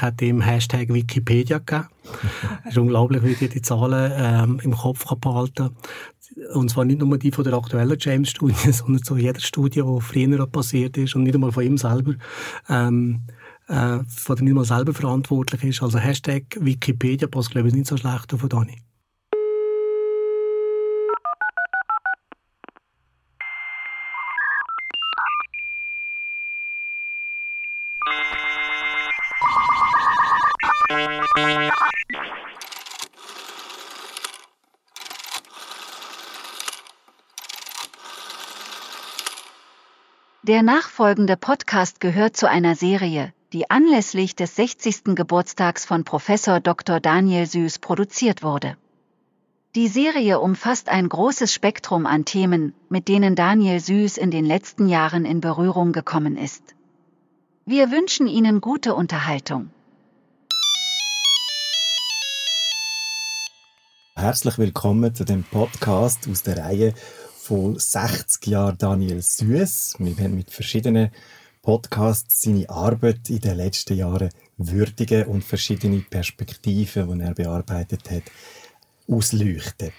Hat ihm Hashtag Wikipedia gegeben. Es ist unglaublich, wie die die Zahlen ähm, im Kopf behalten Und zwar nicht nur die von der aktuellen James-Studie, sondern zu jeder Studie, die früher passiert ist und nicht einmal von ihm selber. Ähm, äh, von dem nicht mal selber verantwortlich ist. Also Hashtag Wikipedia passt, glaube ich, nicht so schlecht auf Dani. Der nachfolgende Podcast gehört zu einer Serie, die anlässlich des 60. Geburtstags von Professor Dr. Daniel Süß produziert wurde. Die Serie umfasst ein großes Spektrum an Themen, mit denen Daniel Süß in den letzten Jahren in Berührung gekommen ist. Wir wünschen Ihnen gute Unterhaltung. Herzlich willkommen zu dem Podcast aus der Reihe von 60 Jahren Daniel Süß. Wir haben mit verschiedenen Podcasts seine Arbeit in den letzten Jahren würdigen und verschiedene Perspektiven, die er bearbeitet hat, ausleuchten.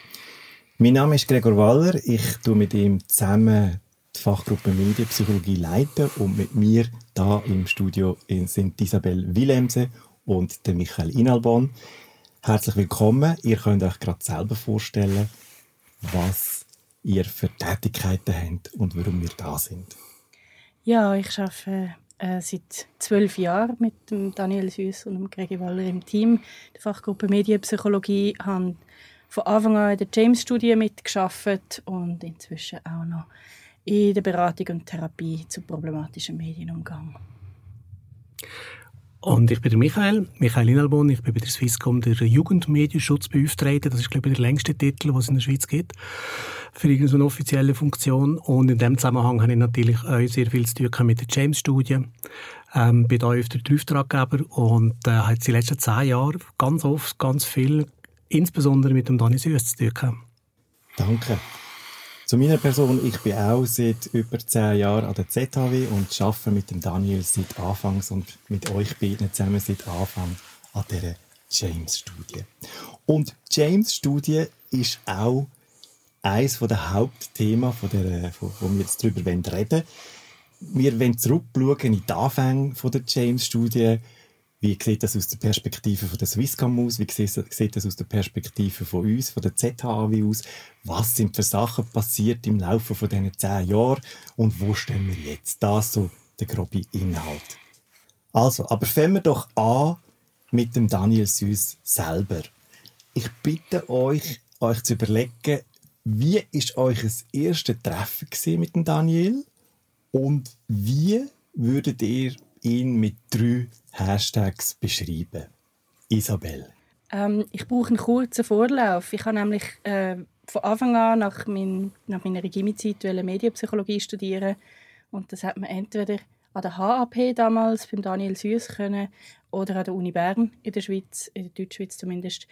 Mein Name ist Gregor Waller. Ich tue mit ihm zusammen die Fachgruppe Medienpsychologie leiten und mit mir da im Studio sind Isabel Willemse und der Michael Inalbon. Herzlich willkommen. Ihr könnt euch gerade selber vorstellen, was ihr für Tätigkeiten habt und warum wir da sind. Ja, ich arbeite äh, seit zwölf Jahren mit dem Daniel Süß und dem Gregi Waller im Team der Fachgruppe Medienpsychologie. Ich habe von Anfang an in der James-Studie mitgearbeitet und inzwischen auch noch in der Beratung und Therapie zu problematischen Medienumgang. Und ich bin der Michael, Michael Inalbon. Ich bin bei der Swisscom der Jugendmedienschutzbeauftragte. Das ist, glaube ich, der längste Titel, was es in der Schweiz gibt, für irgendeine offizielle Funktion. Und in dem Zusammenhang habe ich natürlich auch sehr viel zu tun mit der James-Studie. Ähm, bin da öfter der Auftraggeber und äh, habe die letzten zehn Jahre ganz oft, ganz viel, insbesondere mit dem Dani Süß zu tun Danke. Zu meiner Person, ich bin auch seit über zehn Jahren an der ZHW und arbeite mit dem Daniel seit Anfangs und mit euch beiden zusammen seit Anfang an dieser James-Studie. Und James-Studie ist auch eines der Hauptthemen, von der, von, wo wir jetzt darüber reden wollen. Wir wollen zurückschauen in die Anfänge der James-Studie, wie sieht das aus der Perspektive von der Swisscom aus? Wie sieht das aus der Perspektive von uns, von der ZHAW aus? Was sind für Sachen passiert im Laufe von diesen zehn Jahren? Und wo stehen wir jetzt? Das so der grobe Inhalt. Also, aber fangen wir doch an mit dem Daniel Süß selber. Ich bitte euch, euch zu überlegen, wie ist euch das erste Treffen mit dem Daniel? Und wie würdet ihr ihn mit drei Hashtags beschreiben? Isabel. Ähm, ich brauche einen kurzen Vorlauf. Ich habe nämlich äh, von Anfang an nach, mein, nach meiner Regimezeit Medienpsychologie studieren und das hat man entweder an der HAP damals beim Daniel Süß können oder an der Uni Bern in der Schweiz, in der Deutschschweiz zumindest.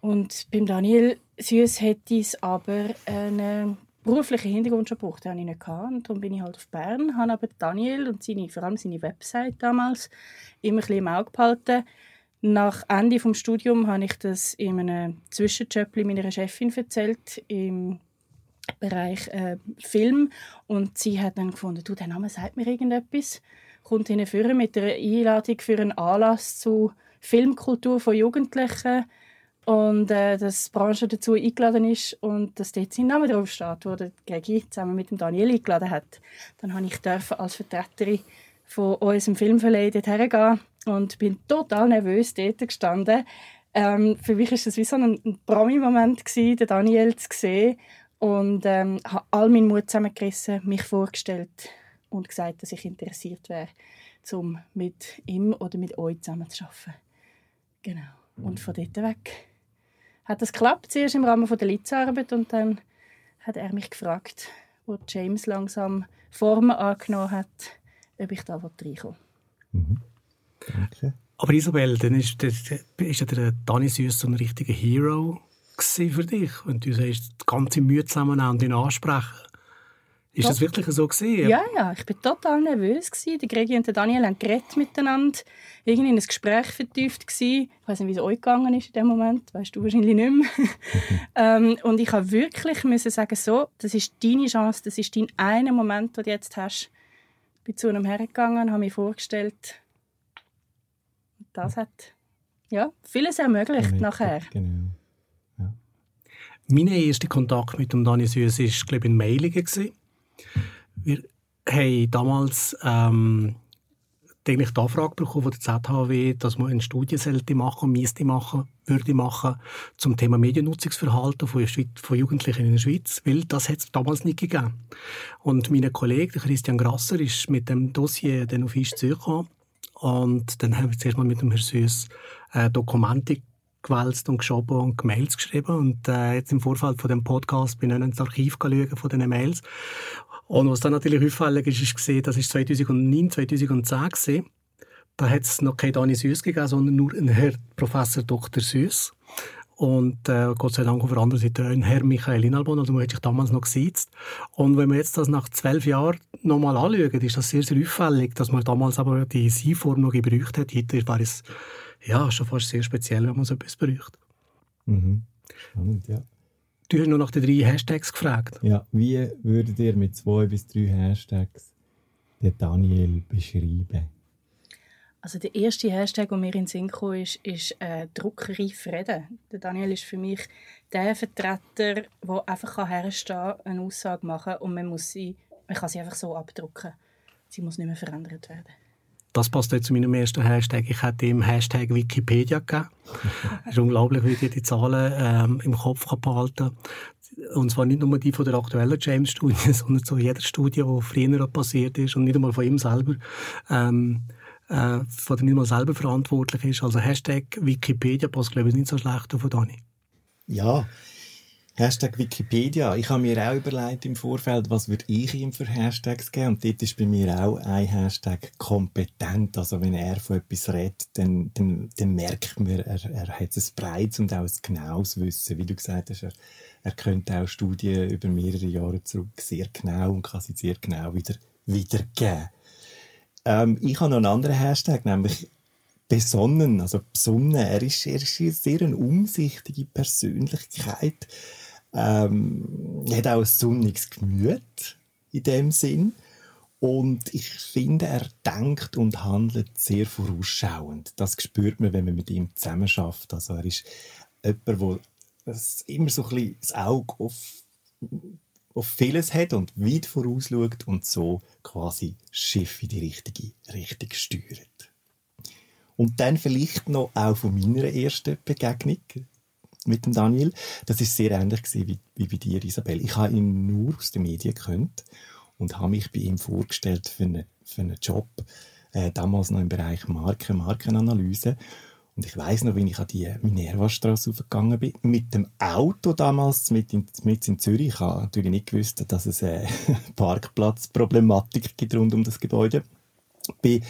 Und beim Daniel Süß hätte es aber eine beruflichen Hintergrund schon gebraucht, den hatte ich nicht. Gehabt. Und darum bin ich halt auf Bern, habe aber Daniel und seine, vor allem seine Website damals immer ein im Auge behalten. Nach Ende des Studiums habe ich das in einem Zwischenjob meiner Chefin erzählt, im Bereich äh, Film. Und sie hat dann gefunden, du, der Name sagt mir irgendetwas. Kommt hinführen mit einer Einladung für einen Anlass zu Filmkultur von Jugendlichen und äh, dass die Branche dazu eingeladen ist und dass dort sein Name drauf steht, wo der Gregi zusammen mit dem Daniel eingeladen hat. Dann habe ich dürfen als Vertreterin von unserem Filmverleih dort hergehen und bin total nervös dort gestanden. Ähm, für mich war das wie so ein, ein Promi-Moment, den Daniel zu sehen und ähm, habe all meinen Mut zusammengerissen, mich vorgestellt und gesagt, dass ich interessiert wäre, um mit ihm oder mit euch zusammen zu arbeiten. Genau. Und von dort weg hat das geklappt, zuerst im Rahmen der Litzarbeit und dann hat er mich gefragt, wo James langsam Formen angenommen hat, ob ich da reinkomme. Mhm. Okay. Aber Isabel, dann ist, der, ist ja der Dani Süß so ein richtiger Hero für dich. Und du sagst, die ganze Mühe zusammennehmen und ihn ansprechen. Ist das wirklich so gesehen? Ja, ja, ich bin total nervös gewesen. Der Gregi und der Daniel haben geredet miteinander, irgendwie in ein Gespräch vertieft gewesen. Ich weiß nicht, wie es euch gegangen ist in dem Moment, weißt du wahrscheinlich nicht mehr. ähm, und ich habe wirklich müssen sagen, so, das ist deine Chance, das ist dein einer Moment, den du jetzt hast. Ich bin zu einem hergegangen, habe mir vorgestellt, das hat ja vieles ermöglicht nachher. Genau. Mein erster Kontakt mit dem Dani Süß war, glaube ich, in Mailingen. Wir haben damals ähm, eigentlich die Anfrage bekommen von der ZHW, dass man eine Studie sollte machen, müsste machen, würde machen zum Thema Mediennutzungsverhalten von, von Jugendlichen in der Schweiz, weil das hat es damals nicht gegeben. Und mein Kollege, Christian Grasser, ist mit dem Dossier dann auf uns zugekommen und dann haben wir zuerst mal mit dem Herrn Süß äh, Dokumente gewälzt und geschoben und Mails geschrieben. Und äh, jetzt im Vorfeld von dem Podcast bin ich ins Archiv schauen von diesen Mails. Und was dann natürlich auffällig ist, ist gesehen, das ist 2009, 2010 gesehen. Da hat es noch kein Dani Süß gegeben, sondern nur ein Herr Professor Dr. Süß. Und äh, Gott sei Dank auf der anderen Seite ein Herr Michael Inalbon, also man hat sich damals noch gesitzt. Und wenn man jetzt das nach zwölf Jahren nochmal anschaut, ist das sehr, sehr auffällig, dass man damals aber die Sie-Form noch gebraucht hat. Heute war es ja, schon fast sehr speziell, wenn man so etwas braucht. Mhm. Spannend, ja. Du hast noch nach den drei Hashtags gefragt. Ja, wie würdet ihr mit zwei bis drei Hashtags den Daniel beschreiben? Also der erste Hashtag, der mir in den Sinn kam, ist, ist äh, «Druckreif reden». Der Daniel ist für mich der Vertreter, der einfach herstehen kann, eine Aussage machen und man, muss sie, man kann sie einfach so abdrucken. Sie muss nicht mehr verändert werden. Das passt jetzt zu meinem ersten Hashtag. Ich hätte ihm Hashtag Wikipedia gegeben. Es ist unglaublich, wie die die Zahlen ähm, im Kopf behalten kann. Und zwar nicht nur die von der aktuellen James-Studie, sondern zu jeder Studie, die früher passiert ist und nicht einmal von ihm selber, ähm, äh, von dem nicht mal selber verantwortlich ist. Also Hashtag Wikipedia passt, glaube ich, nicht so schlecht auf Dani. Ja, Hashtag Wikipedia. Ich habe mir auch überlegt im Vorfeld, was würde ich ihm für Hashtags geben. Und dort ist bei mir auch ein Hashtag kompetent. Also wenn er von etwas redet, dann, dann, dann merkt man, er, er hat ein breites und auch ein genaues Wissen. Wie du gesagt hast, er, er könnte auch Studien über mehrere Jahre zurück sehr genau und kann sie sehr genau wieder wiedergeben. Ähm, ich habe noch einen anderen Hashtag, nämlich besonnen, also besonnen. Er ist, er ist eine sehr umsichtige Persönlichkeit ähm, hat auch ein sonniges Gemüt in dem Sinn. Und ich finde, er denkt und handelt sehr vorausschauend. Das spürt man, wenn man mit ihm zusammen schafft. Also er ist jemand, der immer so ein bisschen das Auge auf, auf vieles hat und weit vorausschaut und so quasi Schiff in die richtige Richtung steuert. Und dann vielleicht noch auch von meiner ersten Begegnung mit dem Daniel. Das ist sehr ähnlich wie, wie bei dir, Isabel. Ich habe ihn nur aus den Medien gekannt und habe mich bei ihm vorgestellt für, eine, für einen Job, äh, damals noch im Bereich Marken, Markenanalyse. Und ich weiß noch, wie ich an die Minerva-Straße aufgegangen bin, mit dem Auto damals, mit in, mit in Zürich. Ich habe natürlich nicht gewusst, dass es eine Parkplatzproblematik gibt rund um das Gebäude. Bin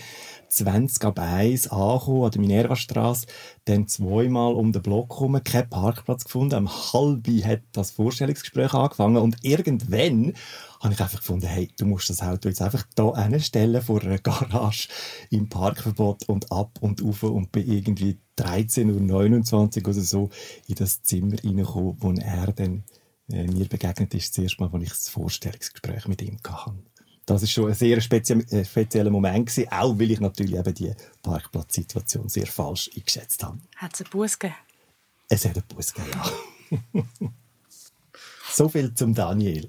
20 ab 1 angekommen an der Minerva-Straße, dann zweimal um den Block herum, keinen Parkplatz gefunden. Am halbi hat das Vorstellungsgespräch angefangen und irgendwann habe ich einfach gefunden, hey, du musst das Auto jetzt einfach da hinstellen vor einer Garage im Parkverbot und ab und auf und bin irgendwie 13.29 Uhr oder so in das Zimmer reingekommen, wo er dann äh, mir begegnet ist, das erste Mal, als ich das Vorstellungsgespräch mit ihm hatte das ist schon ein sehr spezie äh, spezieller Moment gewesen, auch weil ich natürlich eben die Parkplatzsituation sehr falsch eingeschätzt habe. Hat es einen Bus gegeben? Es hat einen Bus gegeben, ja. so viel zum Daniel.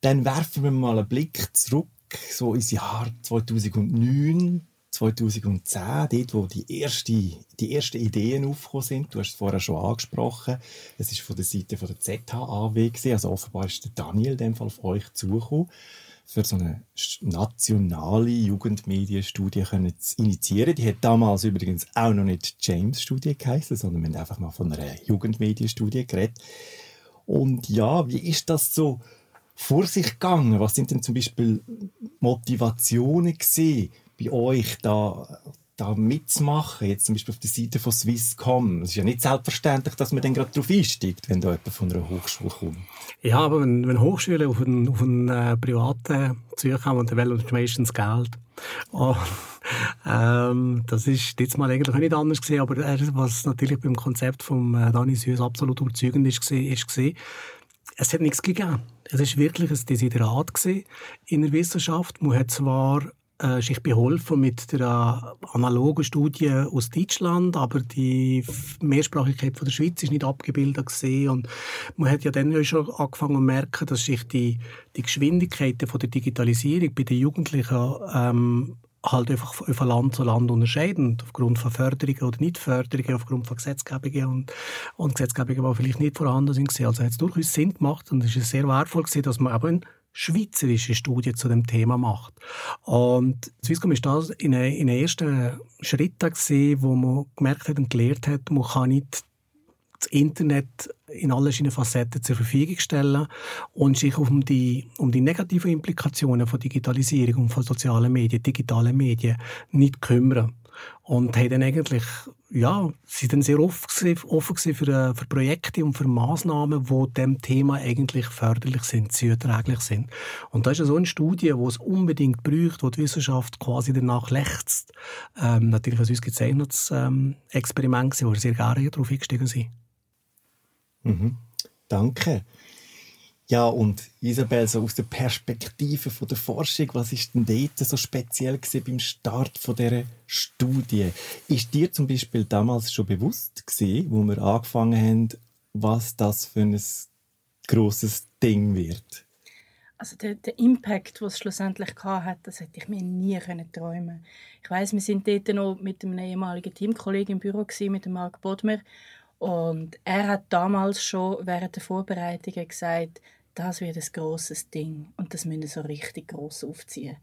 Dann werfen wir mal einen Blick zurück, so ins Jahr 2009, 2010, dort, wo die, erste, die ersten Ideen aufgekommen sind. Du hast es vorher schon angesprochen. Es ist von der Seite von der ZHAW, also offenbar ist der Daniel in dem Fall auf euch zugekommen für so eine nationale Jugendmedienstudie können initiieren. Die hat damals übrigens auch noch nicht James-Studie geheißen, sondern wir haben einfach mal von einer Jugendmedienstudie geredet. Und ja, wie ist das so vor sich gegangen? Was sind denn zum Beispiel Motivationen bei euch da da mitzumachen, jetzt zum Beispiel auf der Seite von Swisscom. Es ist ja nicht selbstverständlich, dass man dann gerade darauf einsteigt, wenn da jemand von einer Hochschule kommt. Ja, aber wenn, wenn Hochschulen auf einen, auf einen äh, privaten zukommen, dann wollen sie meistens Geld. Oh, ähm, das ist jetzt mal eigentlich nicht anders gesehen, aber was natürlich beim Konzept von äh, Dani Süß absolut überzeugend ist, ist, ist es hat nichts gegeben. Es ist wirklich ein Desiderat in der Wissenschaft. Man hat zwar äh, sich beholfen mit der analogen Studie aus Deutschland, aber die Mehrsprachigkeit von der Schweiz ist nicht abgebildet gesehen und man hat ja dann schon angefangen zu merken, dass sich die, die Geschwindigkeiten von der Digitalisierung bei den Jugendlichen ähm, halt einfach von Land zu Land unterscheiden, aufgrund von Förderungen oder Nicht-Förderungen, aufgrund von Gesetzgebungen und, und Gesetzgebungen, die vielleicht nicht vorhanden sind. Also hat es durchaus Sinn gemacht und es ist sehr wertvoll gewesen, dass man eben schweizerische Studie zu dem Thema macht. Und Swisscom ist das in einem ersten Schritt gesehen, wo man gemerkt hat und gelernt hat, man kann nicht das Internet in allen seinen Facetten zur Verfügung stellen und sich um die, um die negativen Implikationen von Digitalisierung und von sozialen Medien, digitalen Medien nicht kümmern. Und haben dann eigentlich, ja, sie dann sehr offen, offen für, äh, für Projekte und für Massnahmen, die dem Thema eigentlich förderlich sind, zuträglich sind. Und da ist so eine Studie, die es unbedingt braucht, wo die Wissenschaft quasi danach lechzt. Ähm, natürlich ein uns gezeichnetes ähm, Experiment, wo wir sehr gerne darauf eingestiegen sind. Mhm. Danke. Ja, und Isabel, so aus der Perspektive von der Forschung, was ist denn dort so speziell gewesen beim Start von dieser Studie? Ist dir zum Beispiel damals schon bewusst gewesen, wo wir angefangen haben, was das für ein grosses Ding wird? Also der, der Impact, was es schlussendlich hat, das hätte ich mir nie können träumen. Ich weiß, wir sind dort noch mit einem ehemaligen Teamkollegen im Büro gewesen, mit dem Marc Bodmer und er hat damals schon während der Vorbereitungen gesagt, das wird ein grosses Ding und das müssen wir so richtig gross aufziehen.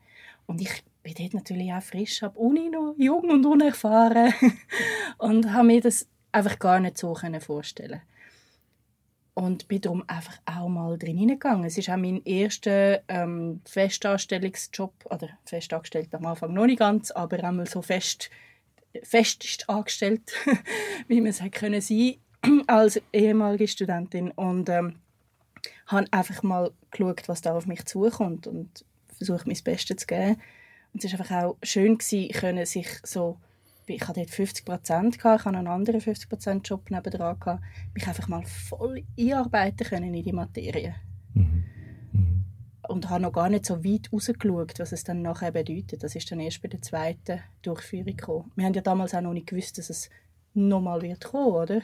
Und ich bin dort natürlich auch frisch, ab Uni noch jung und unerfahren und habe mir das einfach gar nicht so vorstellen und bin darum einfach auch mal drin hineingegangen. Es ist auch mein erster ähm, Festanstellungsjob, oder festangestellt am Anfang noch nicht ganz, aber einmal so fest fest angestellt, wie man es sein als ehemalige Studentin und ähm, habe einfach mal geschaut, was da auf mich zukommt und versucht mein Bestes zu geben. Und es war einfach auch schön gewesen, können sich so ich hatte dort 50 Prozent, ich hatte einen anderen 50 Prozent Job nebenan, mich einfach mal voll einarbeiten können in die Materie. Mhm und habe noch gar nicht so weit rausgeschaut, was es dann nachher bedeutet. Das ist dann erst bei der zweiten Durchführung gekommen. Wir haben ja damals auch noch nicht gewusst, dass es nochmal wird kommen, oder?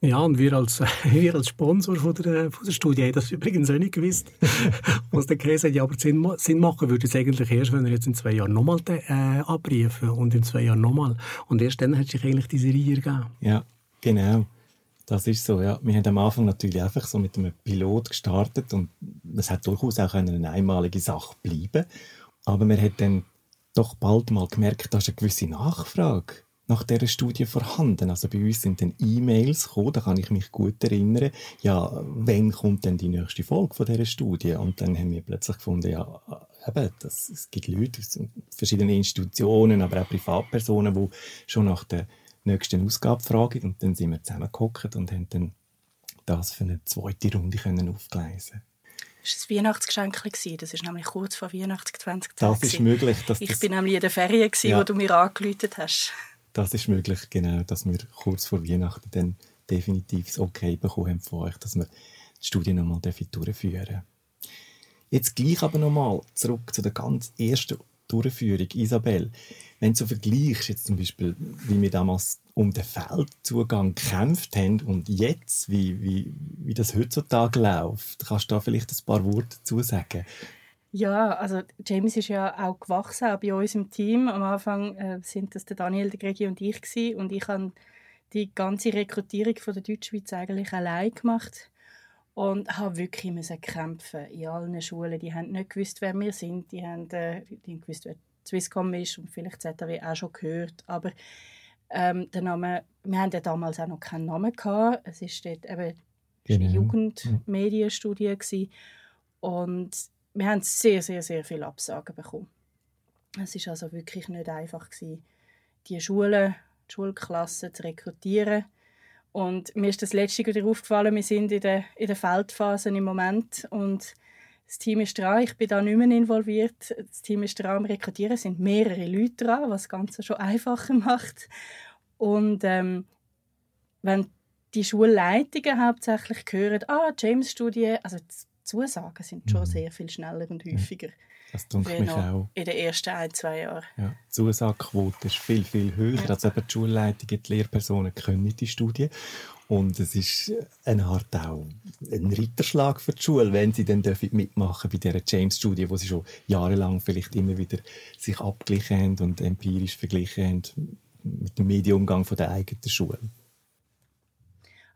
Ja, und wir als, wir als Sponsor von der, von der Studie haben das übrigens auch nicht gewusst. Was der Kreis hat, ja, aber Sinn, Sinn machen würde es eigentlich erst, wenn er jetzt in zwei Jahren nochmal äh, abbriefen und in zwei Jahren nochmal. Und erst dann hat sich eigentlich diese Reihe gegeben. Ja, genau. Das ist so, ja. Wir haben am Anfang natürlich einfach so mit einem Pilot gestartet und es hat durchaus auch eine einmalige Sache bleiben. Aber man hat dann doch bald mal gemerkt, da ist eine gewisse Nachfrage nach dieser Studie vorhanden. Also bei uns sind dann E-Mails gekommen, da kann ich mich gut erinnern. Ja, wann kommt denn die nächste Folge von dieser Studie? Und dann haben wir plötzlich gefunden, ja, eben, das, es gibt Leute aus verschiedenen Institutionen, aber auch Privatpersonen, die schon nach der nächsten Ausgabe fragen. Und dann sind wir zusammengehockt und haben dann das für eine zweite Runde können aufgleisen das war ein Weihnachtsgeschenk. Das war nämlich kurz vor Weihnachten 2020. Das ist möglich. Dass ich war nämlich in der Ferien, ja. wo du mir angerufen hast. Das ist möglich, genau, dass wir kurz vor Weihnachten dann definitiv das Okay bekommen haben von euch, dass wir die Studie nochmal durchführen. Jetzt gleich aber nochmal zurück zu der ganz ersten Durchführung. Isabel, wenn du so vergleichst, jetzt zum Beispiel, wie wir damals um den Feldzugang gekämpft haben und jetzt, wie, wie, wie das heutzutage läuft, kannst du da vielleicht ein paar Worte dazu sagen? Ja, also James ist ja auch gewachsen, auch bei uns im Team. Am Anfang äh, sind das der Daniel, der Gregi und ich gewesen. und ich habe die ganze Rekrutierung von der Deutschschweiz eigentlich allein gemacht und habe wirklich müssen kämpfen in allen Schulen. Die haben nicht gewusst, wer wir sind, die haben, äh, die haben gewusst, wer Swisscom ist und vielleicht ZAW auch schon gehört. Aber ähm, der Name, wir hatten ja damals auch noch keinen Namen gehabt. Es ist dort eben genau. eine Jugendmedienstudie gewesen. und wir haben sehr, sehr, sehr viele Absagen bekommen. Es ist also wirklich nicht einfach gewesen, die Schulen, die Schulklassen zu rekrutieren. Und mir ist das letzte wieder aufgefallen, wir sind in der, in der Feldphase im Moment und das Team ist dran, ich bin da nicht mehr involviert. Das Team ist dran am Rekrutieren, es sind mehrere Leute dran, was das Ganze schon einfacher macht. Und ähm, wenn die Schulleitungen hauptsächlich hören, ah, James-Studie, also die Zusagen sind schon mhm. sehr viel schneller und häufiger. Das tut mich auch. In den ersten ein, zwei Jahren. Ja, die Zusagequote ist viel, viel höher. Ja. Also eben die Schulleitungen, die Lehrpersonen können die Studie. Und es ist eine Art auch ein Ritterschlag für die Schule, wenn sie dann mitmachen bei dieser James-Studie, wo sie schon jahrelang vielleicht immer wieder sich abgeglichen haben und empirisch verglichen haben mit dem Medienumgang von der eigenen Schule.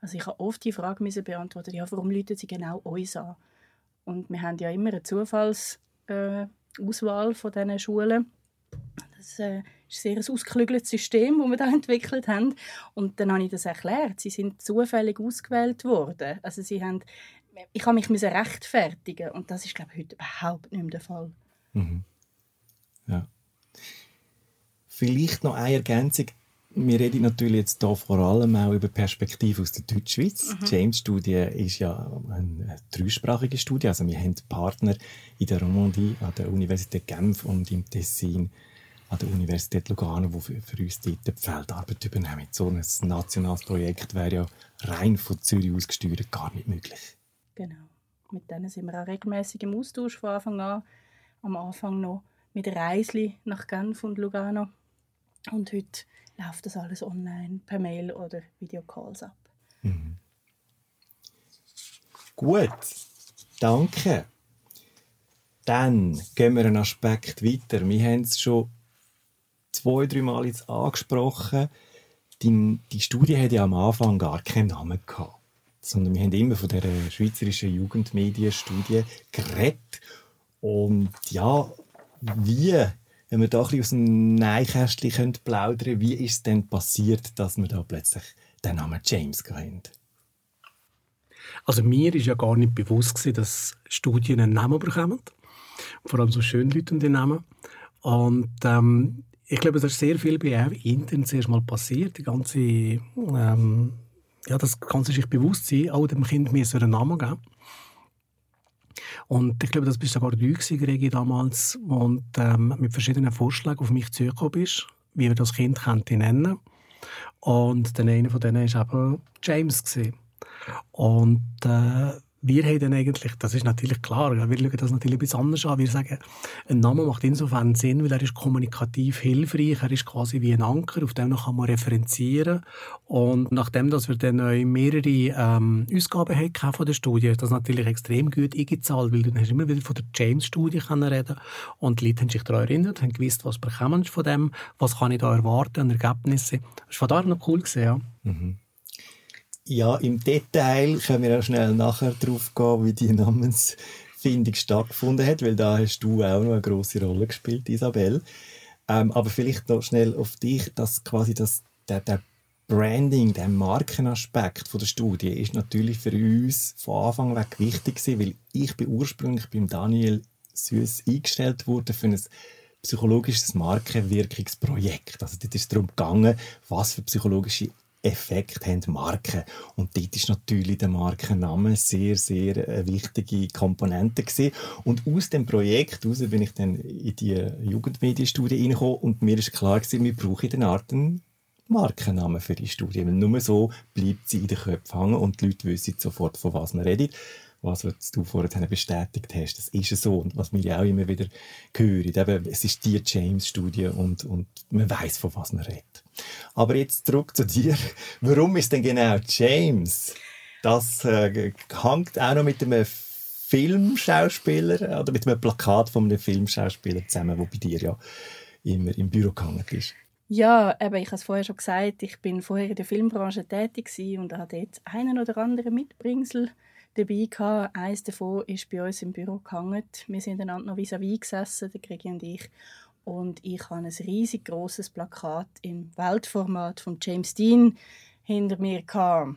Also ich habe oft die Frage müssen beantworten, ja, warum läuten sie genau uns an? Und wir haben ja immer eine Zufallsauswahl äh, von diesen Schulen. Das äh, ist ein sehr ausgeklügeltes System, das wir da entwickelt haben. Und dann habe ich das erklärt. Sie sind zufällig ausgewählt worden. Also sie haben, ich habe mich rechtfertigen und das ist glaube ich heute überhaupt nicht mehr der Fall. Mhm. Ja. Vielleicht noch eine Ergänzung. Wir reden natürlich jetzt hier vor allem auch über Perspektive aus der Deutschschweiz. Mhm. Die James-Studie ist ja eine dreisprachige Studie. Also wir haben Partner in der Romandie, an der Universität Genf und im Tessin an der Universität Lugano, die für, für uns dort die Feldarbeit übernehmen. So ein nationales Projekt wäre ja rein von Zürich aus gesteuert gar nicht möglich. Genau. Mit denen sind wir auch regelmäßig im Austausch von Anfang an. Am Anfang noch mit Reisli nach Genf und Lugano. Und heute läuft das alles online, per Mail oder Videocalls ab. Mhm. Gut, danke. Dann gehen wir einen Aspekt weiter. Wir haben es schon zwei, drei Mal jetzt angesprochen. Die, die Studie hatte ja am Anfang gar keinen Namen gehabt. Sondern wir haben immer von der schweizerischen Jugendmedienstudie geredet. Und ja, wie, wenn wir da ein bisschen aus dem Nähkästchen plaudern wie ist es denn passiert, dass wir da plötzlich den Namen James haben? Also mir ist ja gar nicht bewusst gewesen, dass Studien einen Namen bekommen. Vor allem so schön den Namen. Und ähm, ich glaube, es ist sehr viel bei intern zuerst mal passiert. Die ganze, ähm, ja, das Ganze sich bewusst sein, auch dem Kind mir so einen Namen geben. Und ich glaube, das bist sogar du gewesen, Gregi, damals, und ähm, mit verschiedenen Vorschlägen auf mich zugekommen bist, wie wir das Kind könnte nennen. Und der eine von denen war eben James gewesen. Und äh, wir haben dann eigentlich, das ist natürlich klar, wir schauen das natürlich ein anders an. Wir sagen, ein Name macht insofern Sinn, weil er ist kommunikativ hilfreich, er ist quasi wie ein Anker, auf dem kann man referenzieren. Und nachdem, dass wir dann mehrere ähm, Ausgaben hatten von der Studie, ist das natürlich extrem gut eingezahlt, weil dann du immer wieder von der James-Studie reden und die Leute haben sich daran erinnert, haben gewusst, was bekommen von dem, was kann ich da erwarten an Ergebnissen. Das war von daher noch cool gesehen, ja. Mhm. Ja, im Detail können wir auch schnell nachher drauf gehen, wie die Namensfindung stattgefunden hat, weil da hast du auch noch eine große Rolle gespielt, Isabel. Ähm, aber vielleicht noch schnell auf dich, dass quasi das, der, der Branding, der Markenaspekt von der Studie ist natürlich für uns von Anfang weg wichtig gewesen, weil ich bin ursprünglich beim Daniel Süß eingestellt worden für ein psychologisches Markenwirkungsprojekt. Also dort ist es darum gegangen, was für psychologische Effekt haben Marken. Und dort ist natürlich der Markenname sehr, sehr eine wichtige Komponente gewesen. Und aus dem Projekt heraus bin ich dann in die Jugendmedienstudie reingekommen und mir ist klar gewesen, wir brauchen eine Art Markennamen für die Studie. Weil nur so bleibt sie in den Köpfen hängen und die Leute wissen sofort, von was man redet was, du vorhin bestätigt hast. Das ist so. Und was wir ja auch immer wieder hören. Eben, es ist die James-Studie und, und man weiß, von was man redet. Aber jetzt zurück zu dir. Warum ist denn genau James? Das äh, hängt auch noch mit einem Filmschauspieler oder mit einem Plakat von einem Filmschauspieler zusammen, wo bei dir ja immer im Büro gehangen ist. Ja, eben, ich habe es vorher schon gesagt, ich bin vorher in der Filmbranche tätig und habe dort einen oder anderen Mitbringsel dabei gehabt. Eines davon ist bei uns im Büro gehangen. Wir sind einander noch vis-à-vis gesessen, der Gregi und ich. Und ich habe ein riesig großes Plakat im Weltformat von James Dean hinter mir gehabt.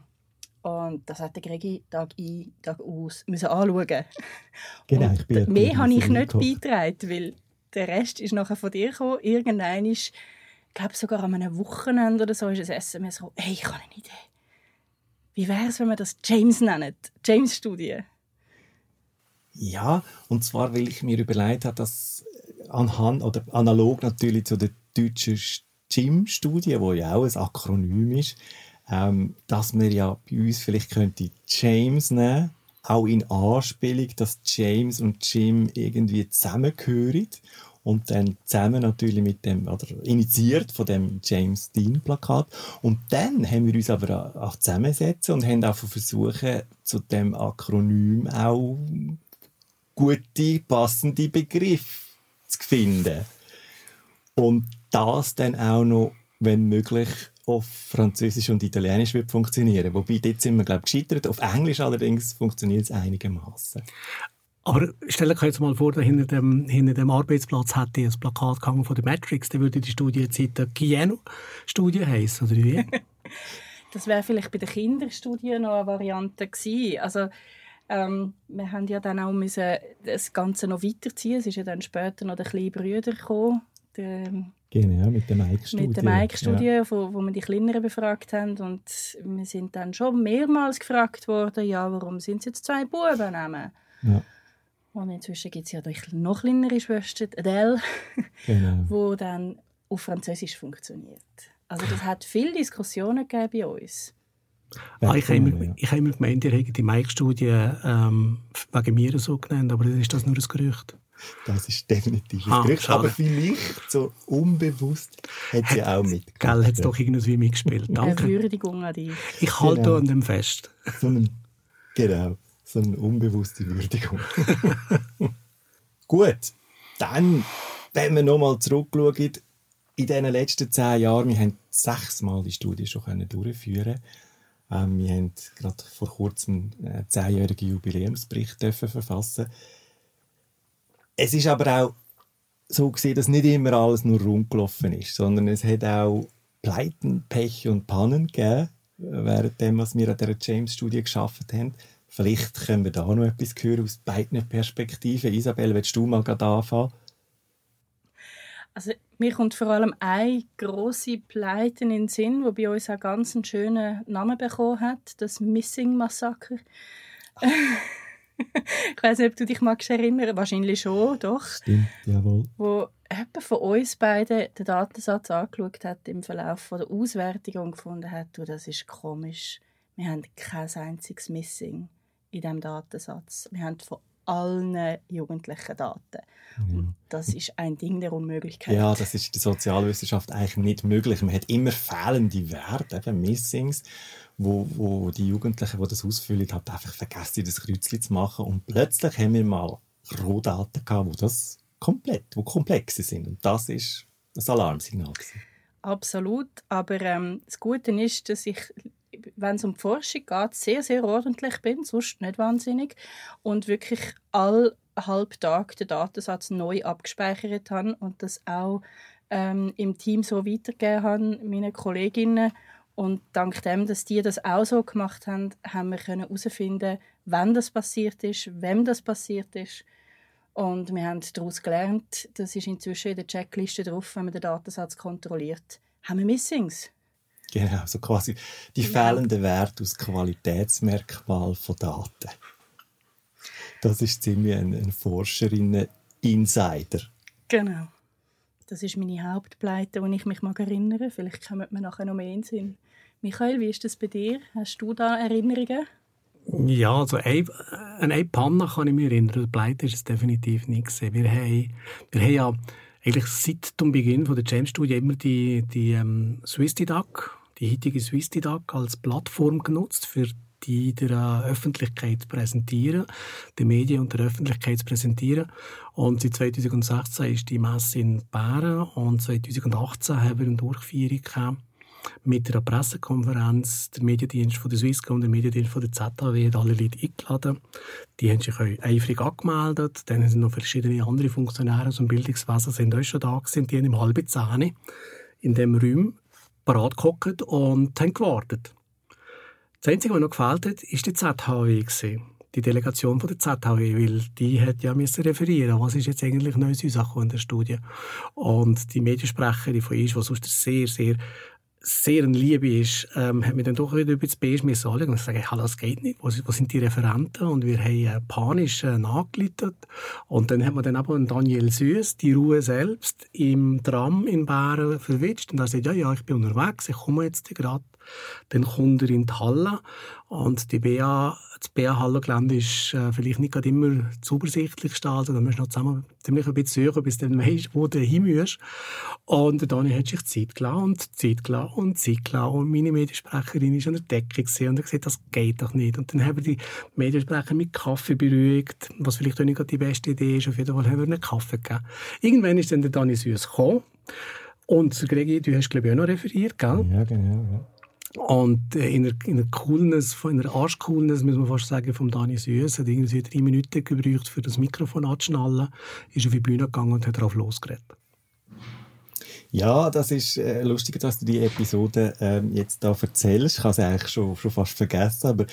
Und das hat der Gregi Tag ein, Tag aus müssen anschauen. Genau, ich bin mehr habe ich nicht beigetragen, weil der Rest ist nachher von dir gekommen. Irgendwann glaube sogar an einem Wochenende oder so, ist ein SMS so, hey, ich habe eine Idee. Wie wäre es, wenn wir das James nennen? James-Studie. Ja, und zwar, weil ich mir überlegt habe, dass anhand oder analog natürlich zu der deutschen JIM-Studie, wo ja auch ein Akronym ist, ähm, dass man ja bei uns vielleicht könnte James nehmen, auch in Anspielung, dass James und Jim irgendwie zusammengehören und dann zusammen natürlich mit dem, oder initiiert von dem James Dean Plakat. Und dann haben wir uns aber auch zusammensetzen und haben auch versuchen, zu dem Akronym auch gute, passende Begriffe zu finden. Und das dann auch noch, wenn möglich, auf Französisch und Italienisch wird funktionieren. Wobei, dort sind wir, glaube ich, gescheitert. Auf Englisch allerdings funktioniert es einigermaßen. Aber stell dir jetzt mal vor, hinter dem, hinter dem Arbeitsplatz hätte ein Plakat gehangen von der Matrix, dann würde die Studie jetzt die Kieno-Studie heißen, oder wie? das wäre vielleicht bei der Kinderstudie noch eine Variante gewesen. Also, ähm, wir haben ja dann auch müssen das Ganze noch weiterziehen. Es ist ja dann später noch der kleine Brüder gekommen. Der, genau, mit der Mike-Studie. Mit der Mike-Studie, ja. wo, wo wir die Kleineren befragt haben. Und wir sind dann schon mehrmals gefragt worden, ja, warum sind es jetzt zwei Buben nehmen? Ja. Und inzwischen gibt es ja noch kleinere Schwester, Adele, genau. wo dann auf Französisch funktioniert. Also das hat viele Diskussionen gegeben bei uns. Ah, ich habe immer, ich habe immer gemeint, ihr hättet die Mike-Studie ähm, wegen mir so genannt, aber ist das nur ein Gerücht? Das ist definitiv ein ah, Gerücht, schade. aber vielleicht so unbewusst hat sie auch mitgemacht. Gell, hat es doch irgendwie mitgespielt. Danke. Eine Würdigung an dich. Ich halte genau. an dem fest. So ein, genau so eine unbewusste Würdigung. Gut, dann, wenn wir nochmal zurückschauen, in diesen letzten zehn Jahren, wir haben sechsmal die Studie schon durchführen ähm, Wir haben gerade vor kurzem einen zehnjährigen Jubiläumsbericht verfassen Es ist aber auch so gesehen, dass nicht immer alles nur rund gelaufen ist, sondern es hat auch Pleiten, Pech und Pannen gegeben, während dem, was wir an der James-Studie geschafft haben. Vielleicht können wir da noch etwas hören aus beiden Perspektiven. Isabel, willst du mal anfangen? Also mir kommt vor allem eine große Pleite in den Sinn, wo bei uns auch ganz einen schönen Namen bekommen hat, das Missing Massaker. ich weiß nicht, ob du dich magst erinnern, wahrscheinlich schon, doch. Stimmt, jawohl. Wo jemand von uns beiden den Datensatz angeschaut hat im Verlauf der Auswertung und gefunden hat, du, das ist komisch. Wir haben kein einziges Missing in diesem Datensatz. Wir haben von allen jugendlichen Daten. Mhm. Und das ist ein Ding der Unmöglichkeit. Ja, das ist der Sozialwissenschaft eigentlich nicht möglich. Man hat immer fehlende Werte, eben Missings, wo, wo die Jugendlichen, die das ausfüllen, halt einfach vergessen, das Kreuzchen zu machen. Und plötzlich haben wir mal Rohdaten gehabt, wo das komplett, wo komplexe sind. Und das ist das Alarmsignal. Absolut. Aber ähm, das Gute ist, dass ich wenn es um die Forschung geht, sehr, sehr ordentlich bin, sonst nicht wahnsinnig. Und wirklich all halb Tag den Datensatz neu abgespeichert habe und das auch ähm, im Team so weitergegeben habe, meinen Kolleginnen. Und dank dem, dass die das auch so gemacht haben, haben wir herausfinden, wann das passiert ist, wem das passiert ist. Und wir haben daraus gelernt, das ist inzwischen in der Checkliste drauf, wenn man den Datensatz kontrolliert, haben wir Missings. Genau, so quasi die ja. fehlenden Werte aus Qualitätsmerkmal von Daten. Das ist ziemlich ein, ein Forscherinnen-Insider. Genau. Das ist meine Hauptpleite, wo ich mich mag erinnern Vielleicht kommen wir nachher noch mehr in den Sinn. Michael, wie ist das bei dir? Hast du da Erinnerungen? Ja, also ein, an eine Panne kann ich mich erinnern. Pleite ist es definitiv nicht Wir haben, wir haben ja eigentlich seit dem Beginn von der James-Studie immer die, die ähm, SwissDidac die heutige SwissDidac als Plattform genutzt, für die der Öffentlichkeit zu präsentieren, den Medien und der Öffentlichkeit präsentieren. Und seit 2016 ist die Messe in Bären und 2018 haben wir eine Durchführung gehabt mit einer Pressekonferenz. Der Mediendienst von der Swisscom und der Mediendienst von der ZHW hat alle Leute eingeladen. Die haben sich eifrig angemeldet. Dann sind noch verschiedene andere Funktionäre aus dem Bildungswesen sind auch schon da gewesen. Die haben im halben Zähne in dem Raum parat und haben gewartet. Das Einzige, was noch gefehlt hat, war die ZHW. die Delegation von der ZHW, weil die hat ja müssen referieren, was ist jetzt eigentlich Neues in der Studie. Und die Mediensprecherin von uns, die sonst sehr, sehr sehr eine Liebe ist, ähm, hat mir dann doch wieder über das Beige müssen anschauen und sagen, hallo, das geht nicht, wo, wo sind die Referenten? Und wir haben äh, panisch äh, nachgeleitet. Und dann hat man dann aber Daniel Süß, die Ruhe selbst, im Tram in Bären verwitscht. Und er sagt, ja, ja, ich bin unterwegs, ich komme jetzt gerade. Dann kommt er in die Halle und die BA das BA-Hallengelände ist äh, vielleicht nicht gerade immer das übersichtlichste, also da musst du noch zusammen ziemlich ein bisschen suchen, bis du dann weißt, wo du hin musst. Und Dani hat sich Zeit gelassen und Zeit gelassen und Zeit gelassen und meine Mediensprecherin ist an der Decke gesehen und hat gesagt, das geht doch nicht. Und dann haben wir die Mediensprecher mit Kaffee beruhigt, was vielleicht auch nicht die beste Idee ist, auf jeden Fall haben wir einen Kaffee gegeben. Irgendwann ist dann der Dani Süß gekommen und Gregi, du hast glaube ich auch noch referiert, gell? Ja, genau. Ja. Und äh, in der, in der Coolness, in der Arschcoolness, muss man fast sagen, von Dani Süß, hat irgendwie drei Minuten gebraucht, für das Mikrofon anzuschnallen, ist auf die Bühne gegangen und hat darauf losgeredet. Ja, das ist äh, lustig, dass du die Episode ähm, jetzt da erzählst. Ich habe es eigentlich schon, schon fast vergessen, aber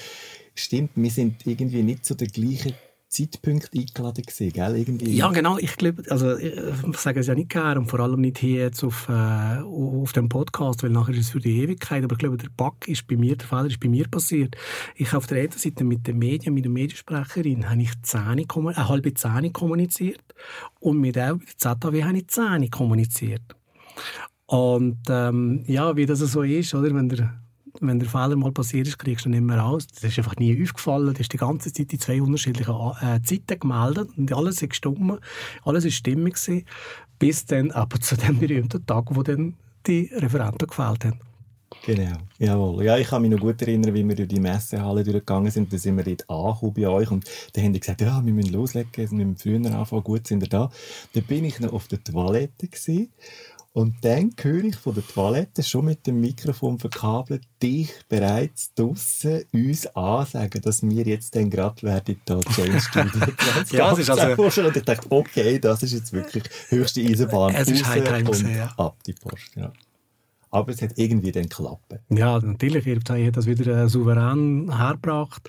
stimmt, wir sind irgendwie nicht zu der gleichen Zeitpunkt eingeladen gewesen, gell? Irgendwie. Ja, genau. Ich glaube, also ich sage es ja nicht gerne und vor allem nicht hier jetzt auf, äh, auf dem Podcast, weil nachher ist es für die Ewigkeit. Aber ich glaube, der Bug ist bei mir, der Fehler ist bei mir passiert. Ich habe auf der einen Seite mit den Medien, mit der Mediensprecherin, habe ich Zähne, eine halbe Zähne kommuniziert und mit der ZAW habe ich Zähne kommuniziert. Und ähm, ja, wie das so ist, oder, wenn der wenn der Fehler mal passiert ist, kriegst du ihn nicht mehr raus. Das ist einfach nie aufgefallen. Das ist die ganze Zeit in zwei unterschiedlichen äh, Zeiten gemeldet und alles ist gestummen, alles ist stimmig gewesen, bis dann aber zu dem berühmten Tag, wo dann die Referenten gefällt haben. Genau, jawohl. Ja, ich kann mich noch gut erinnern, wie wir durch die Messehalle durchgegangen sind. Da sind wir dort angekommen bei euch und dann haben die gesagt, ja, wir müssen loslegen, wir müssen früher anfangen, gut sind wir da. Dann bin ich noch auf der Toilette gewesen und dann höre ich von der Toilette schon mit dem Mikrofon verkabelt dich bereits draussen uns ansagen, dass wir jetzt dann gerade werden da James Studio Ja, das ist also... Und ich dachte, okay, das ist jetzt wirklich höchste Eisenbahn. Es ist High Time und ja. ab die Post, ja. Aber es hat irgendwie dann geklappt. Ja, natürlich. Ihr hat das wieder äh, souverän hergebracht.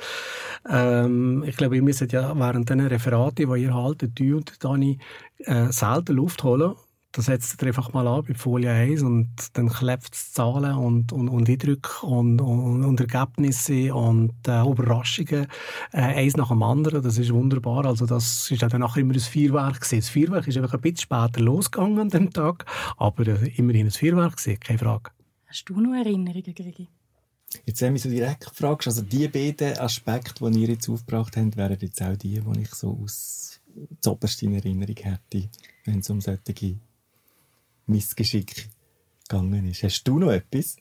Ähm, ich glaube, ihr müsst ja während den Referaten, die ihr haltet, du und Dani, äh, selten Luft holen das setzt ihr einfach mal an bei Folie 1 und dann klebt es Zahlen und, und, und Eindrücke und, und, und Ergebnisse und äh, Überraschungen, äh, eins nach dem anderen. Das ist wunderbar. Also das ist dann nachher immer ein Feuerwerk gewesen. Das Feuerwerk ist einfach ein bisschen später losgegangen an dem Tag, aber äh, immerhin ein Feuerwerk gewesen, keine Frage. Hast du noch Erinnerungen, Gregi? Jetzt, wenn du so direkt fragst, also die beiden Aspekte, die ihr jetzt aufgebracht habt, wären jetzt auch die, die ich so aus zuoberst in Erinnerung hätte, wenn es um solche Missgeschick gegangen ist. Hast du noch etwas?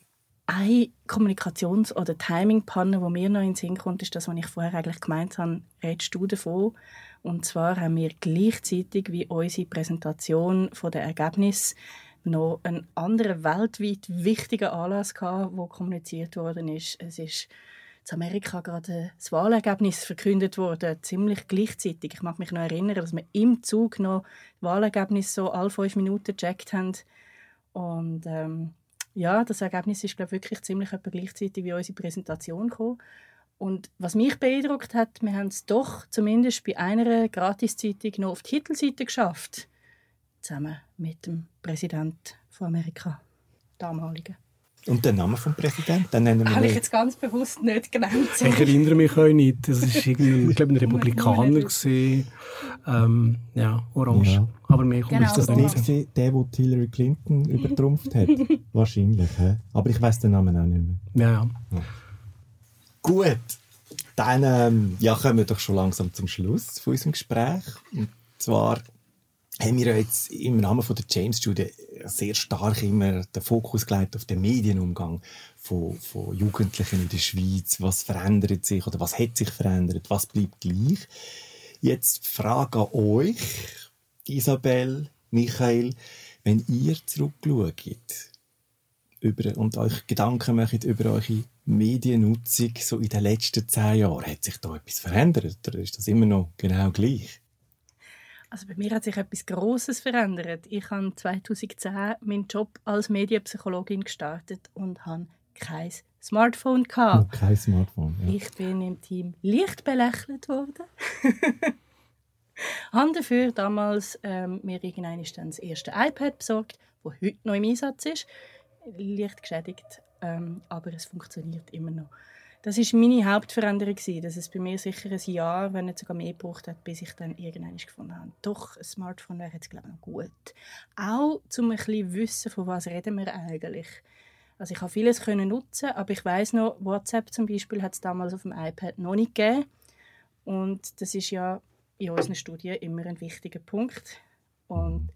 Eine Kommunikations- oder Timing-Panne, die mir noch in den Sinn kommt, ist das, was ich vorher eigentlich gemeint habe, redest du davon. Und zwar haben wir gleichzeitig wie unsere Präsentation der Ergebnis noch einen anderen weltweit wichtigen Anlass gehabt, wo kommuniziert worden ist. Es ist in Amerika gerade das Wahlergebnis verkündet wurde, ziemlich gleichzeitig. Ich mag mich noch erinnern, dass wir im Zug noch das Wahlergebnis so alle fünf Minuten gecheckt haben. Und ähm, ja, das Ergebnis ist glaube wirklich ziemlich etwa gleichzeitig wie unsere Präsentation gekommen. Und was mich beeindruckt hat, wir haben es doch zumindest bei einer Gratiszeitung noch auf die Titelseite geschafft, zusammen mit dem Präsidenten von Amerika, damaligen. Und der Name vom Präsidenten? Den nennen wir Habe ich jetzt ganz bewusst nicht genannt. Ich erinnere mich auch nicht. Das war ich glaube, ein Republikaner. ähm, ja, orange. Ja. Aber mehr kommt genau. das nicht. Der, der Hillary Clinton übertrumpft hat? Wahrscheinlich. He? Aber ich weiß den Namen auch nicht mehr. Ja, ja. Gut. Dann ähm, ja, kommen wir doch schon langsam zum Schluss von unserem Gespräch. Und zwar haben wir jetzt im Rahmen von der James Studie sehr stark immer den Fokus gelegt auf den Medienumgang von, von Jugendlichen in der Schweiz. Was verändert sich oder was hat sich verändert? Was bleibt gleich? Jetzt Frage an euch, Isabel, Michael, wenn ihr zurückschaut über, und euch Gedanken macht über eure Mediennutzung so in den letzten zehn Jahren, hat sich da etwas verändert oder ist das immer noch genau gleich? Also bei mir hat sich etwas Großes verändert. Ich habe 2010 meinen Job als Medienpsychologin gestartet und habe kein Smartphone. Gehabt. Oh, kein Smartphone. Ja. Ich bin im Team leicht belächelt worden. habe dafür damals ähm, mir irgendwann dann das erste iPad besorgt, das heute noch im Einsatz ist. Leicht geschädigt, ähm, aber es funktioniert immer noch. Das ist meine Hauptveränderung dass es bei mir sicher ein Jahr, wenn nicht sogar mehr gebraucht hat, bis ich dann irgendwann gefunden habe. Doch, ein Smartphone wäre jetzt glaube ich gut. Auch um ein bisschen wissen, von was reden wir eigentlich. Also ich habe vieles können nutzen, aber ich weiß noch, WhatsApp zum Beispiel hat es damals auf dem iPad noch nicht gegeben. Und das ist ja in unseren Studien immer ein wichtiger Punkt. Und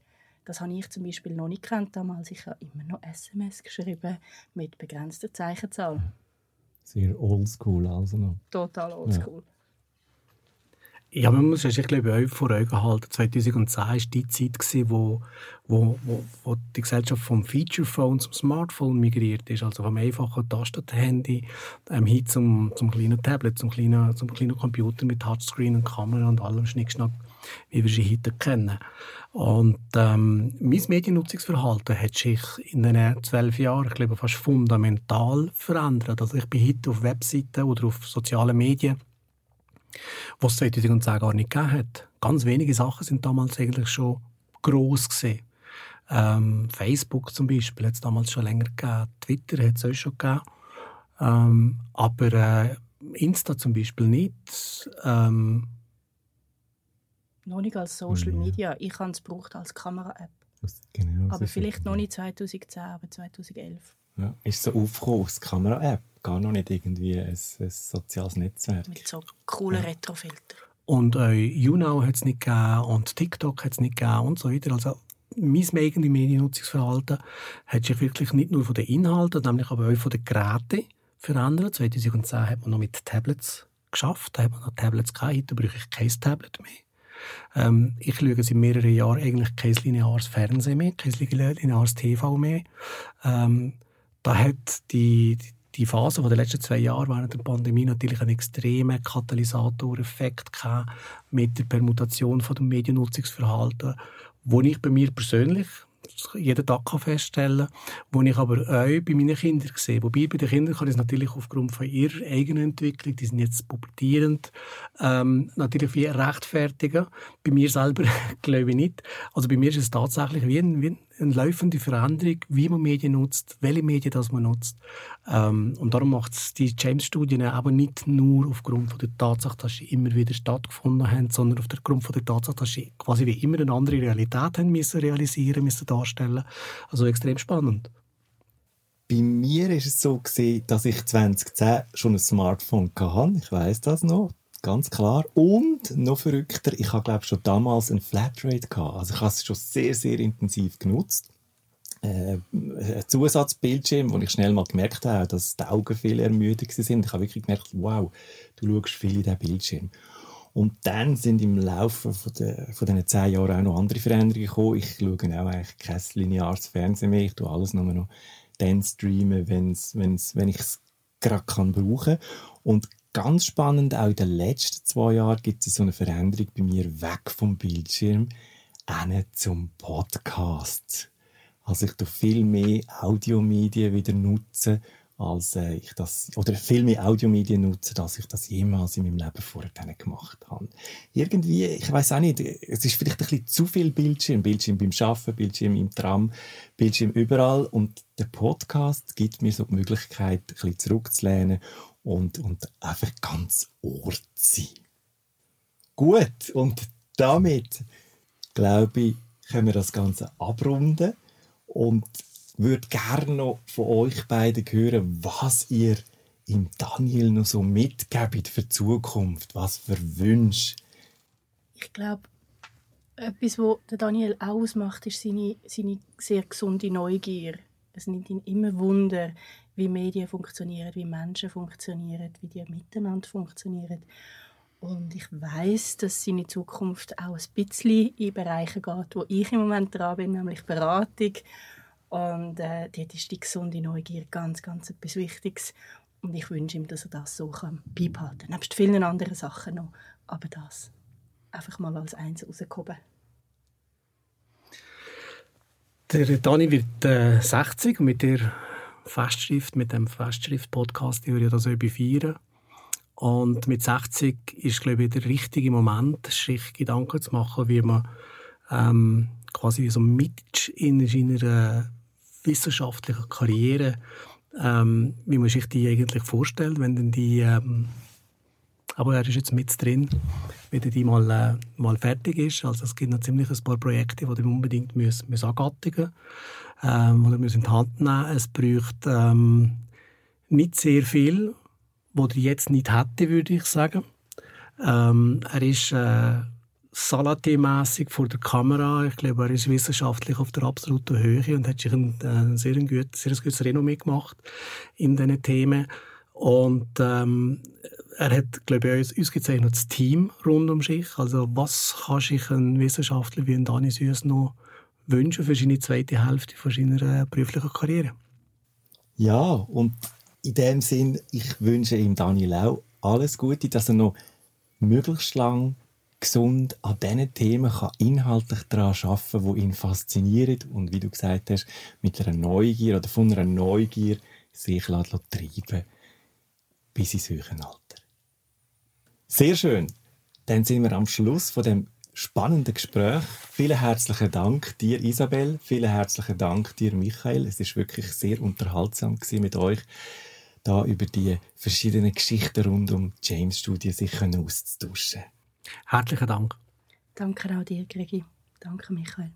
das habe ich zum Beispiel noch nicht gekannt damals. Ich habe immer noch SMS geschrieben mit begrenzter Zeichenzahl. Sehr oldschool also noch. Total oldschool. Ja. Ja, man muss sich glaube ich, vor Augen halten. 2010 war die Zeit, gewesen, wo, wo, wo, wo die Gesellschaft vom Feature-Phone zum Smartphone migriert ist. Also vom einfachen Tastenhandy ähm, hin zum, zum kleinen Tablet, zum kleinen, zum kleinen Computer mit Touchscreen und Kamera und allem Schnickschnack, wie wir sie heute kennen. Und ähm, mein Mediennutzungsverhalten hat sich in den zwölf Jahren, ich glaube, fast fundamental verändert. Also ich bin heute auf Webseiten oder auf sozialen Medien was es 2010 gar nicht gegeben hat. Ganz wenige Sachen sind damals eigentlich schon gross gesehen. Ähm, Facebook zum Beispiel hat es damals schon länger gegeben. Twitter hat es auch schon gegeben. Ähm, aber äh, Insta zum Beispiel nicht. Ähm, noch nicht als Social ja. Media. Ich habe es gebraucht als Kamera-App. Genau, aber vielleicht noch nicht 2010, aber 2011. Ja, ist so aufgekommen als Kamera-App, gar noch nicht irgendwie ein, ein soziales Netzwerk. Mit so coolen ja. Retrofiltern. Und äh, YouNow hat es nicht gegeben und TikTok hat es nicht gegeben und so weiter. Also mein eigene Mediennutzungsverhalten hat sich wirklich nicht nur von den Inhalten, nämlich aber auch von den Geräten verändert. 2010 hat man noch mit Tablets geschafft, da hat man noch Tablets gehabt, heute brauche ich kein Tablet mehr. Ähm, ich schaue seit mehreren Jahren eigentlich kein lineares Fernsehen mehr, kein lineares TV mehr. Ähm, da hat die, die Phase den letzten zwei Jahre während der Pandemie natürlich einen extremen Katalysatoreffekt mit der Permutation von dem Mediennutzungsverhalten, wo ich bei mir persönlich jeden Tag feststellen kann, wo ich aber auch bei meinen Kindern sehe. Wobei bei den Kindern kann ich es natürlich aufgrund von ihrer eigenen Entwicklung, die sind jetzt pubertierend, ähm, natürlich wie rechtfertigen. Bei mir selber glaube ich nicht. Also bei mir ist es tatsächlich wie ein, wie eine laufende Veränderung, wie man Medien nutzt, welche Medien das man nutzt. Ähm, und darum macht es die James-Studien aber nicht nur aufgrund von der Tatsache, dass sie immer wieder stattgefunden haben, sondern aufgrund von der Tatsache, dass sie quasi wie immer eine andere Realität haben müssen realisieren, müssen darstellen. Also extrem spannend. Bei mir ist es so gesehen, dass ich 2010 schon ein Smartphone hatte. Ich weiß das noch ganz klar. Und noch verrückter, ich habe glaube schon damals ein Flatrate gehabt. Also ich habe es schon sehr, sehr intensiv genutzt. Äh, Zusatzbildschirm, wo ich schnell mal gemerkt habe, dass die Augen viel ermüdet sind. Ich habe wirklich gemerkt, wow, du schaust viel in diesen Bildschirm. Und dann sind im Laufe von diesen zehn Jahren auch noch andere Veränderungen gekommen. Ich schaue auch eigentlich kein lineares Fernsehen mehr. Ich tue alles nur noch dann streamen, wenn's, wenn's, wenn ich es gerade kann brauchen. Und ganz spannend, auch in den letzten zwei Jahren gibt es so eine Veränderung bei mir weg vom Bildschirm hin zum Podcast. Also ich tue viel mehr Audiomedien wieder nutzen, als äh, ich das, oder viel mehr Audiomedien nutzen, als ich das jemals in meinem Leben vorher gemacht habe. Irgendwie, ich weiß auch nicht, es ist vielleicht ein bisschen zu viel Bildschirm, Bildschirm beim Schaffen, Bildschirm im Tram, Bildschirm überall und der Podcast gibt mir so die Möglichkeit, ein bisschen zurückzulehnen und, und einfach ganz Ort sein. Gut, und damit, glaube ich, können wir das Ganze abrunden und würde gerne noch von euch beiden hören, was ihr im Daniel noch so mitgebt für die Zukunft, was für Wünsche. Ich glaube, etwas, was Daniel ausmacht, ist seine, seine sehr gesunde Neugier. Es nimmt ihn immer Wunder, wie Medien funktionieren, wie Menschen funktionieren, wie die miteinander funktionieren. Und ich weiß, dass seine Zukunft auch ein bisschen in Bereiche geht, wo ich im Moment dran bin, nämlich Beratung. Und äh, dort ist die gesunde Neugier ganz, ganz etwas Wichtiges. Und ich wünsche ihm, dass er das so beibehalten kann. Nebst vielen anderen Sachen noch. Aber das einfach mal als eins rausgehoben. Der Dani wird äh, 60 und mit der Festschrift, mit dem Festschrift-Podcast, die wir ja das feiern. Und mit 60 ist, glaube ich, der richtige Moment, sich Gedanken zu machen, wie man ähm, quasi so mit in seiner wissenschaftlichen Karriere, ähm, wie man sich die eigentlich vorstellt, wenn dann die, ähm, aber er ist jetzt mit drin, wenn die mal, äh, mal fertig ist. Also es gibt noch ziemlich ein paar Projekte, die wir unbedingt müssen, müssen angattigen ähm, oder müssen in die Hand nehmen. Es braucht ähm, nicht sehr viel, was er jetzt nicht hätte, würde ich sagen. Ähm, er ist äh, Salati-mässig vor der Kamera. Ich glaube, er ist wissenschaftlich auf der absoluten Höhe und hat sich ein, ein sehr, ein gut, sehr gutes Renommee gemacht in diesen Themen. Und ähm, er hat, glaube ich, uns ausgezeichnet das Team rund um sich. Also was kann sich ein Wissenschaftler wie ein Dani Süß noch wünschen für seine zweite Hälfte von seiner äh, beruflichen Karriere? Ja, und in dem Sinn, ich wünsche ihm Daniel auch alles Gute, dass er noch möglichst lang gesund an diesen Themen kann inhaltlich daran arbeiten kann, die ihn faszinieren und wie du gesagt hast, mit einer Neugier oder von einer Neugier sich treiben bis ins höhere Alter. Sehr schön. Dann sind wir am Schluss von dem spannenden Gespräch. Vielen herzlichen Dank dir, Isabel. Vielen herzlichen Dank dir, Michael. Es ist wirklich sehr unterhaltsam mit euch da über die verschiedenen Geschichten rund um James Studie sich auszutauschen. Herzlichen Dank. Danke auch dir, Gregi. Danke, Michael.